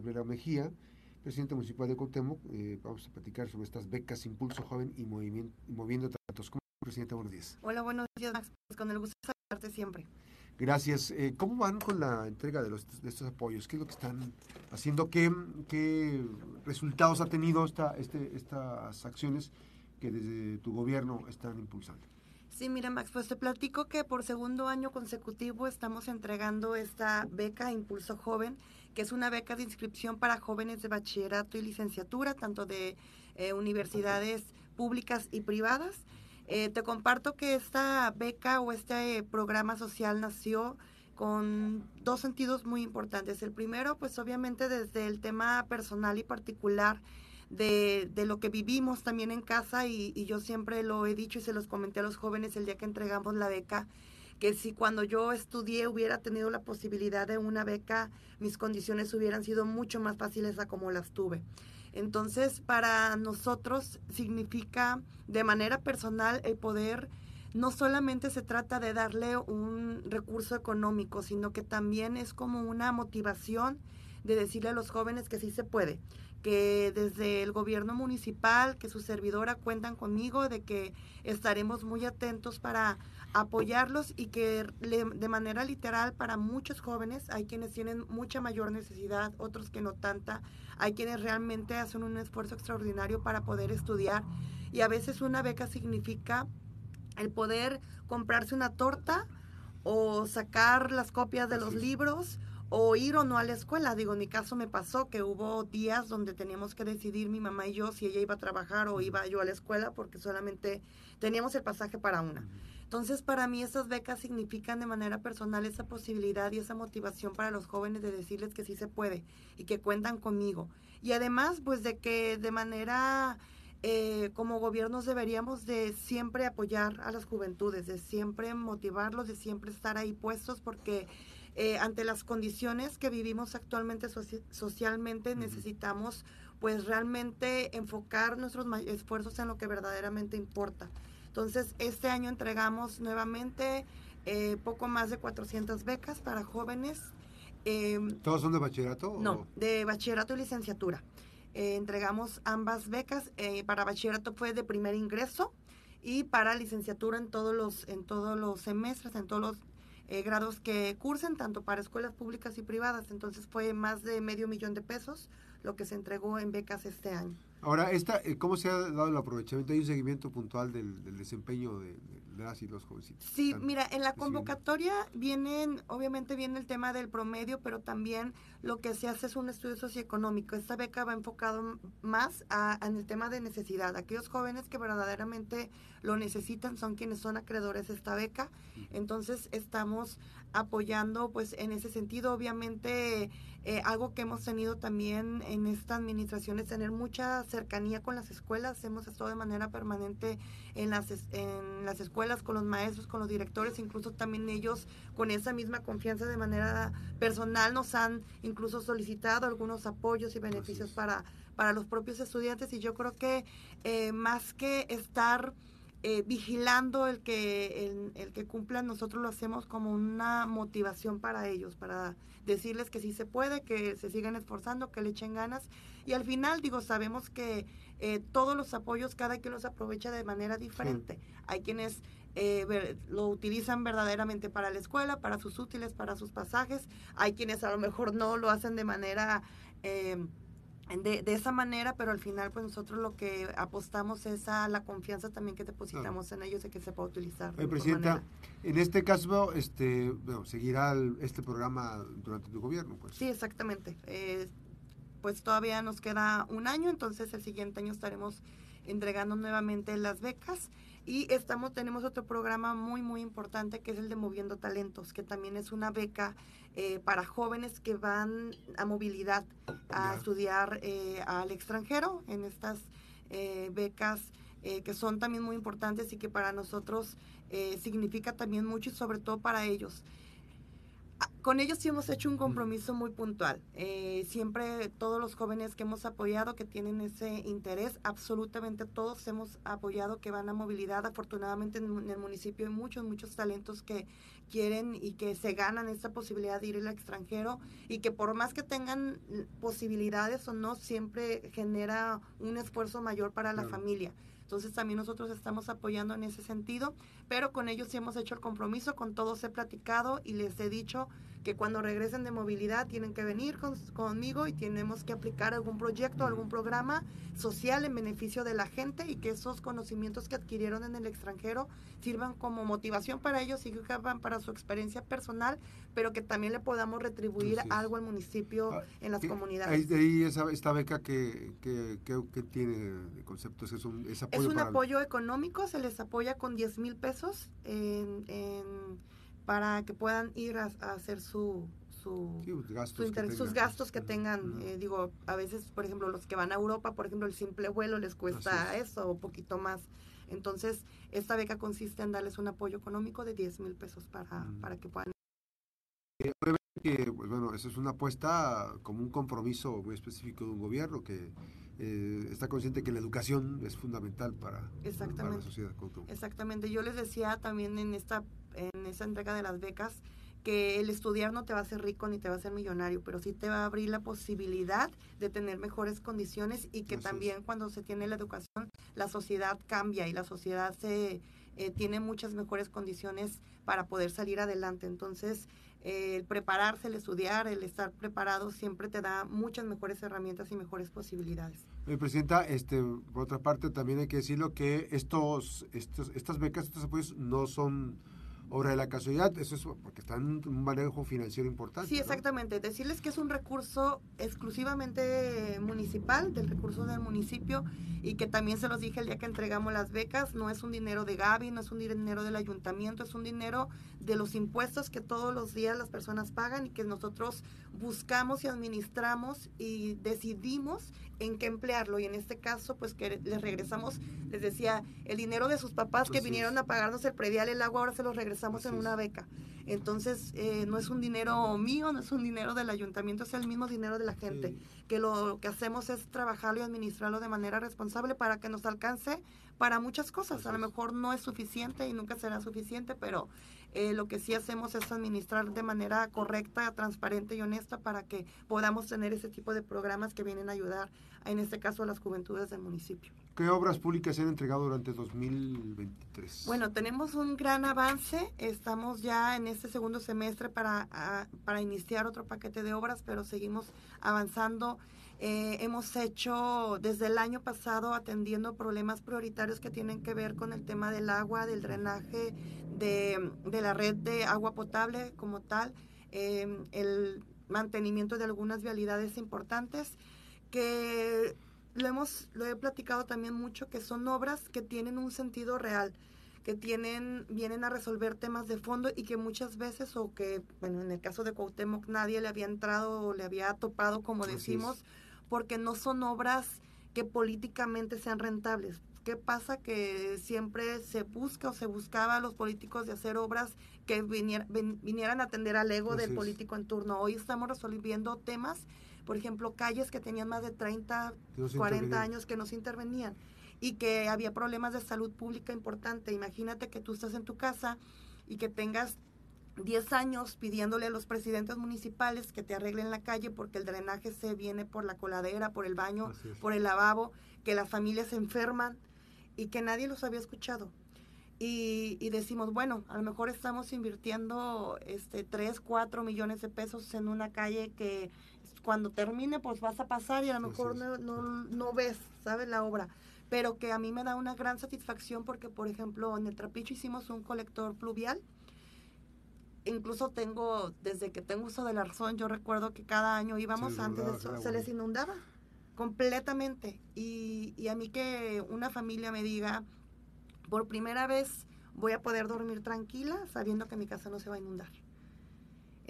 Gabriela Mejía, presidente municipal de Cuauhtémoc. Eh, vamos a platicar sobre estas becas Impulso Joven y, movimiento, y Moviendo Tantos. ¿Cómo, presidente? Buenos días. Hola, buenos días, Max. Pues con el gusto de saludarte siempre. Gracias. Eh, ¿Cómo van con la entrega de, los, de estos apoyos? ¿Qué es lo que están haciendo? ¿Qué, qué resultados ha tenido esta, este, estas acciones que desde tu gobierno están impulsando? Sí, mira Max, pues te platico que por segundo año consecutivo estamos entregando esta beca Impulso Joven, que es una beca de inscripción para jóvenes de bachillerato y licenciatura, tanto de eh, universidades públicas y privadas. Eh, te comparto que esta beca o este programa social nació con dos sentidos muy importantes. El primero, pues obviamente desde el tema personal y particular de, de lo que vivimos también en casa y, y, yo siempre lo he dicho y se los comenté a los jóvenes el día que entregamos la beca, que si cuando yo estudié hubiera tenido la posibilidad de una beca, mis condiciones hubieran sido mucho más fáciles a como las tuve. Entonces, para nosotros significa de manera personal el poder, no solamente se trata de darle un recurso económico, sino que también es como una motivación de decirle a los jóvenes que sí se puede, que desde el gobierno municipal, que su servidora cuentan conmigo, de que estaremos muy atentos para apoyarlos y que de manera literal para muchos jóvenes, hay quienes tienen mucha mayor necesidad, otros que no tanta, hay quienes realmente hacen un esfuerzo extraordinario para poder estudiar. Y a veces una beca significa el poder comprarse una torta o sacar las copias de los libros o ir o no a la escuela. Digo, en mi caso me pasó que hubo días donde teníamos que decidir mi mamá y yo si ella iba a trabajar o iba yo a la escuela porque solamente teníamos el pasaje para una. Entonces, para mí esas becas significan de manera personal esa posibilidad y esa motivación para los jóvenes de decirles que sí se puede y que cuentan conmigo. Y además, pues de que de manera eh, como gobiernos deberíamos de siempre apoyar a las juventudes, de siempre motivarlos, de siempre estar ahí puestos porque eh, ante las condiciones que vivimos actualmente socialmente necesitamos pues realmente enfocar nuestros esfuerzos en lo que verdaderamente importa. Entonces, este año entregamos nuevamente eh, poco más de 400 becas para jóvenes. Em, ¿Todos son de bachillerato? No, de bachillerato y licenciatura. Eh, entregamos ambas becas. para bachillerato fue de primer ingreso y para licenciatura en todos los, en todos los semestres, en todos los eh, grados que cursen, tanto para escuelas públicas y privadas. Entonces fue más de medio millón de pesos lo que se entregó en becas este año. Ahora, esta, eh, ¿cómo se ha dado el aprovechamiento? ¿Hay un seguimiento puntual del, desempeño de, las y los jovencitos? Sí, mira, en la convocatoria vienen, obviamente viene el tema del promedio, pero también lo que se hace es un estudio socioeconómico. Esta beca va enfocado más a, en el tema de necesidad. Aquellos jóvenes que verdaderamente lo necesitan son quienes son acreedores de esta beca. Entonces, estamos apoyando pues en ese sentido. Obviamente eh, algo que hemos tenido también en esta administración es tener mucha cercanía con las escuelas. Hemos estado de manera permanente en las, en las escuelas con los maestros, con los directores, incluso también ellos con esa misma confianza de manera personal nos han incluso solicitado algunos apoyos y beneficios para, para los propios estudiantes y yo creo que eh, más que estar eh, vigilando el que, el, el, que cumplan, nosotros lo hacemos como una motivación para ellos, para decirles que sí se puede, que se sigan esforzando, que le echen ganas. Y al final, digo, sabemos que eh, todos los apoyos, cada quien los aprovecha de manera diferente. Hay quienes eh, lo utilizan verdaderamente para la escuela, para sus útiles, para sus pasajes. Hay quienes a lo mejor no lo hacen de manera... Eh, de, de, esa manera, pero al final pues nosotros lo que apostamos es a la confianza también que depositamos en ellos de que se pueda utilizar. De Presidenta, en este caso, este, bueno, seguirá este programa durante tu gobierno, pues. Sí, exactamente. Eh, pues todavía nos queda un año, entonces el siguiente año estaremos entregando nuevamente las becas. Y estamos tenemos otro programa muy muy importante que es el de Moviendo Talentos, que también es una beca eh, para jóvenes que van a movilidad a estudiar eh, al extranjero en estas eh, becas que son también muy importantes y que para nosotros significa también mucho y sobre todo para ellos Con ellos sí hemos hecho un compromiso muy puntual. Eh, siempre todos los jóvenes que hemos apoyado, que tienen ese interés, absolutamente todos hemos apoyado que van a movilidad. Afortunadamente en, el municipio hay muchos, muchos talentos que quieren y que se ganan esa posibilidad de ir al extranjero y que por más que tengan posibilidades o no, siempre genera un esfuerzo mayor para la familia. Entonces también nosotros estamos apoyando en ese sentido, pero con ellos sí hemos hecho el compromiso, con todos he platicado y les he dicho que cuando regresen de movilidad tienen que venir conmigo y tenemos que aplicar algún proyecto, algún programa social en beneficio de la gente y que esos conocimientos que adquirieron en el extranjero sirvan como motivación para ellos y sirvan para su experiencia personal, pero que también le podamos retribuir algo al municipio ah, en las comunidades. De ahí esa, esta beca que, que, que, tiene conceptos, es un, es apoyo, es un apoyo económico, se les apoya con 10 mil pesos en para que puedan ir a, hacer su, su, sus gastos que tengan. Eh, digo, a veces, por ejemplo, los que van a Europa, por ejemplo, el simple vuelo les cuesta eso o poquito más. Entonces, esta beca consiste en darles un apoyo económico de 10 mil pesos para, para que puedan. Eh, que, pues, bueno, eso es una apuesta como un compromiso muy específico de un gobierno que eh, está consciente que la educación es fundamental para, para la sociedad. Exactamente. Yo les decía también en esta en esa entrega de las becas que el estudiar no te va a hacer rico ni te va a hacer millonario, pero sí te va a abrir la posibilidad de tener mejores condiciones y que también cuando se tiene la educación la sociedad cambia y la sociedad se eh, tiene muchas mejores condiciones para poder salir adelante. Entonces, eh, el prepararse, el estudiar, el estar preparado siempre te da muchas mejores herramientas y mejores posibilidades. Eh, Presidenta, este, por otra parte también hay que decirlo que estos, estos, estas becas, estos apoyos no son obra de la casualidad, eso es porque está en un manejo financiero importante. Sí, exactamente. Decirles que es un recurso exclusivamente municipal, del recurso del municipio, y que también se los dije el día que entregamos las becas, no es un dinero de Gaby, no es un dinero del ayuntamiento, es un dinero de los impuestos que todos los días las personas pagan y que nosotros buscamos y administramos y decidimos en qué emplearlo. Y en este caso, pues que les regresamos, les decía, el dinero de sus papás que vinieron a pagarnos el predial, el agua, ahora se los regresamos en una beca. Entonces, eh, no es un dinero mío, no es un dinero del ayuntamiento, es el mismo dinero de la gente. Que lo que hacemos es trabajarlo y administrarlo de manera responsable para que nos alcance para muchas cosas. A lo mejor no es suficiente y nunca será suficiente, pero eh, lo que sí hacemos es administrar de manera correcta, transparente y honesta para que podamos tener ese tipo de programas que vienen a ayudar, en este caso, a las juventudes del municipio. ¿Qué obras públicas se han entregado durante 2023? Bueno, tenemos un gran avance. Estamos ya en este segundo semestre para, para iniciar otro paquete de obras, pero seguimos avanzando. Eh, hemos hecho desde el año pasado atendiendo problemas prioritarios que tienen que ver con el tema del agua, del drenaje, de, la red de agua potable como tal, em, el mantenimiento de algunas vialidades importantes que lo hemos lo he platicado también mucho que son obras que tienen un sentido real que tienen vienen a resolver temas de fondo y que muchas veces o que bueno en el caso de Cuauhtémoc nadie le había entrado o le había topado como decimos porque no son obras que políticamente sean rentables ¿Qué pasa? Que siempre se busca o se buscaba a los políticos de hacer obras que vinieran a atender al ego del político en turno. Hoy estamos resolviendo temas, por ejemplo, calles que tenían más de 30, 40 años que no se intervenían y que había problemas de salud pública importante. Imagínate que tú estás en tu casa y que tengas 10 años pidiéndole a los presidentes municipales que te arreglen la calle porque el drenaje se viene por la coladera, por el baño, por el lavabo, que las familias se enferman y que nadie los había escuchado. Y, y, decimos, bueno, a lo mejor estamos invirtiendo este 3, 4 millones de pesos en una calle que cuando termine pues vas a pasar y a lo mejor no, no, no, ves, ¿sabes? La obra. Pero que a mí me da una gran satisfacción porque, por ejemplo, en el Trapicho hicimos un colector pluvial. Incluso tengo, desde que tengo uso de la razón, yo recuerdo que cada año íbamos antes de eso, se les inundaba completamente. Y, y a mí que una familia me diga, por primera vez voy a poder dormir tranquila sabiendo que mi casa no se va a inundar.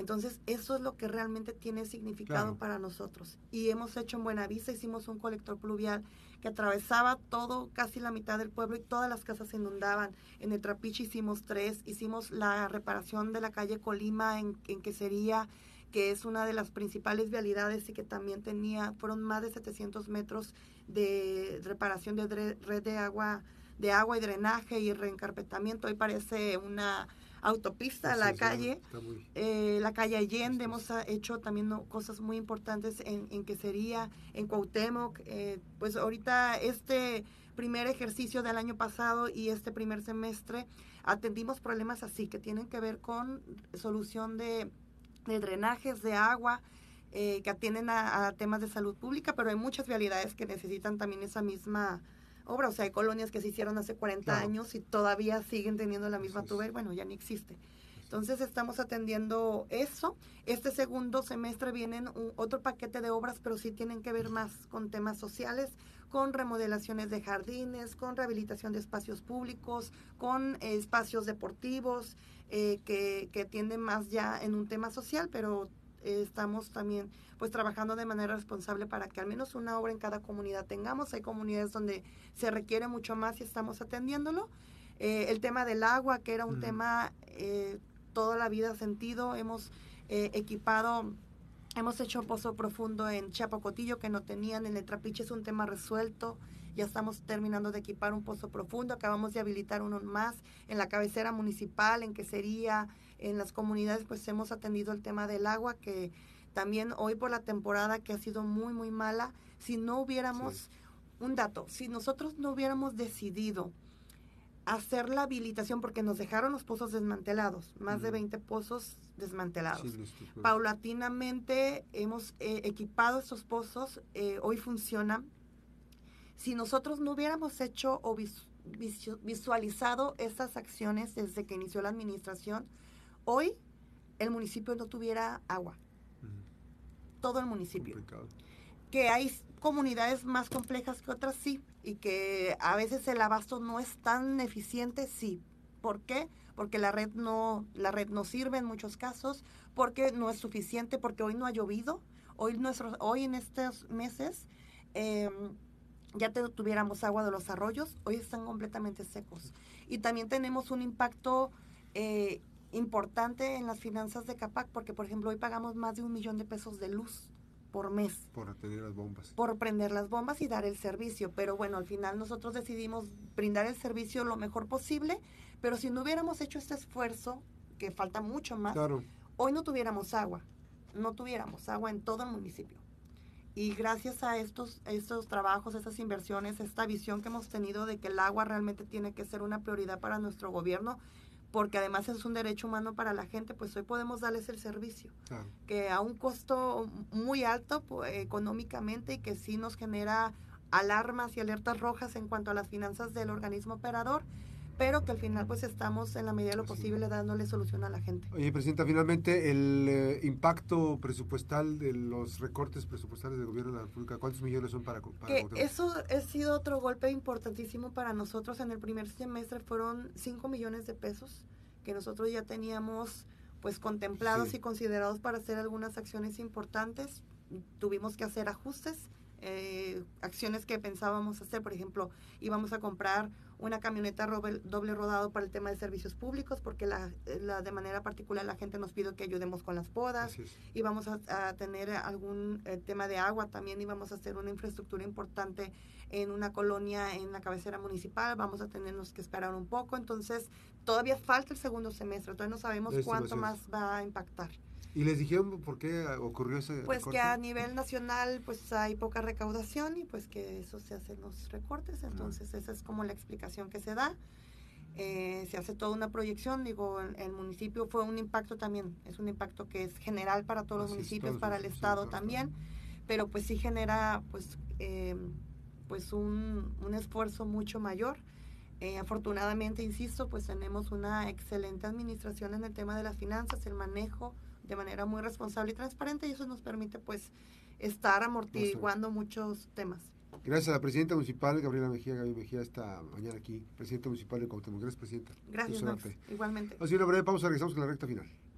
Entonces, eso es lo que realmente tiene significado para nosotros. Y hemos hecho en Buenavista, hicimos un colector pluvial que atravesaba todo, casi la mitad del pueblo y todas las casas se inundaban. En el Trapiche hicimos tres, hicimos la reparación de la calle Colima en, en Quesería, que es una de las principales vialidades y que también tenía, fueron más de 700 metros de reparación de red de agua, de agua y drenaje y reencarpetamiento. Hoy parece una autopista, la calle, eh, la calle Allende, hemos hecho también cosas muy importantes en, en que sería en Cuauhtémoc, eh, pues ahorita este primer ejercicio del año pasado y este primer semestre atendimos problemas así que tienen que ver con solución de, drenajes de agua, eh, que atienden a, temas de salud pública, pero hay muchas vialidades que necesitan también esa misma obra. O sea, hay colonias que se hicieron hace 40 años y todavía siguen teniendo la misma y bueno, ya ni existe. Entonces estamos atendiendo eso. Este segundo semestre vienen otro paquete de obras, pero sí tienen que ver más con temas sociales, con remodelaciones de jardines, con rehabilitación de espacios públicos, con espacios deportivos, eh, que, que tienden más ya en un tema social, pero estamos también pues trabajando de manera responsable para que al menos una obra en cada comunidad tengamos. Hay comunidades donde se requiere mucho más y estamos atendiéndolo. Eh, el tema del agua, que era un tema eh, toda la vida sentido, hemos eh, equipado, hemos hecho pozo profundo en Chapacotillo que no tenían, en el Trapiche es un tema resuelto. Ya estamos terminando de equipar un pozo profundo, acabamos de habilitar uno más en la cabecera municipal, en que sería en las comunidades, pues hemos atendido el tema del agua, que también hoy por la temporada que ha sido muy, muy mala, si no hubiéramos, un dato, si nosotros no hubiéramos decidido hacer la habilitación, porque nos dejaron los pozos desmantelados, más de 20 pozos desmantelados. Paulatinamente hemos eh, equipado estos pozos, eh, hoy funcionan. Si nosotros no hubiéramos hecho o visualizado estas acciones desde que inició la administración, hoy el municipio no tuviera agua. Todo el municipio. Que hay comunidades más complejas que otras, sí. Y que a veces el abasto no es tan eficiente, sí. ¿Por qué? Porque la red no, la red no sirve en muchos casos, porque no es suficiente, porque hoy no ha llovido. Hoy, nuestros, hoy en estos meses em, ya tuviéramos agua de los arroyos, hoy están completamente secos. Y también tenemos un impacto eh, importante en las finanzas de CAPAC porque, por ejemplo, hoy pagamos más de un millón de pesos de luz por mes. Por atender las bombas. Por prender las bombas y dar el servicio. Pero bueno, al final nosotros decidimos brindar el servicio lo mejor posible, pero si no hubiéramos hecho este esfuerzo, que falta mucho más, hoy no tuviéramos agua. No tuviéramos agua en todo el municipio. Y gracias a estos, estos trabajos, estas inversiones, esta visión que hemos tenido de que el agua realmente tiene que ser una prioridad para nuestro gobierno, porque además es un derecho humano para la gente, pues hoy podemos darles el servicio, que a un costo muy alto pues, económicamente y que sí nos genera alarmas y alertas rojas en cuanto a las finanzas del organismo operador, pero que al final pues estamos en la medida de lo posible dándole solución a la gente. Oye, Presidenta, finalmente el eh, impacto presupuestal de los recortes presupuestales del gobierno de la República, ¿cuántos millones son para, para que Eso ha sido otro golpe importantísimo para nosotros. En el primer semestre fueron 5 millones de pesos que nosotros ya teníamos pues contemplados y considerados para hacer algunas acciones importantes. Tuvimos que hacer ajustes, eh, acciones que pensábamos hacer, por ejemplo, íbamos a comprar una camioneta doble rodado para el tema de servicios públicos, porque la, de manera particular la gente nos pide que ayudemos con las podas, y vamos a, tener algún eh, tema de agua también, y vamos a hacer una infraestructura importante en una colonia en la cabecera municipal, vamos a tenernos que esperar un poco, entonces todavía falta el segundo semestre, todavía no sabemos cuánto más va a impactar. ¿Y les dijeron por qué ocurrió ese Pues que a nivel nacional pues hay poca recaudación y pues que eso se hacen los recortes, entonces esa es como la explicación que se da. Eh, se hace toda una proyección, digo, el, municipio fue un impacto también, es un impacto que es general para todos los municipios, para el Estado también, pero pues sí genera pues, eh, pues un, un, esfuerzo mucho mayor. Eh, afortunadamente, insisto, pues tenemos una excelente administración en el tema de las finanzas, el manejo, de manera muy responsable y transparente y eso nos permite pues estar amortiguando muchos temas. Gracias a la presidenta municipal, Gabriela Mejía, Gaby Mejía, esta mañana aquí, presidenta municipal de Cuauhtémoc. Gracias, presidenta. Gracias, igualmente. Así una breve pausa, regresamos con la recta final.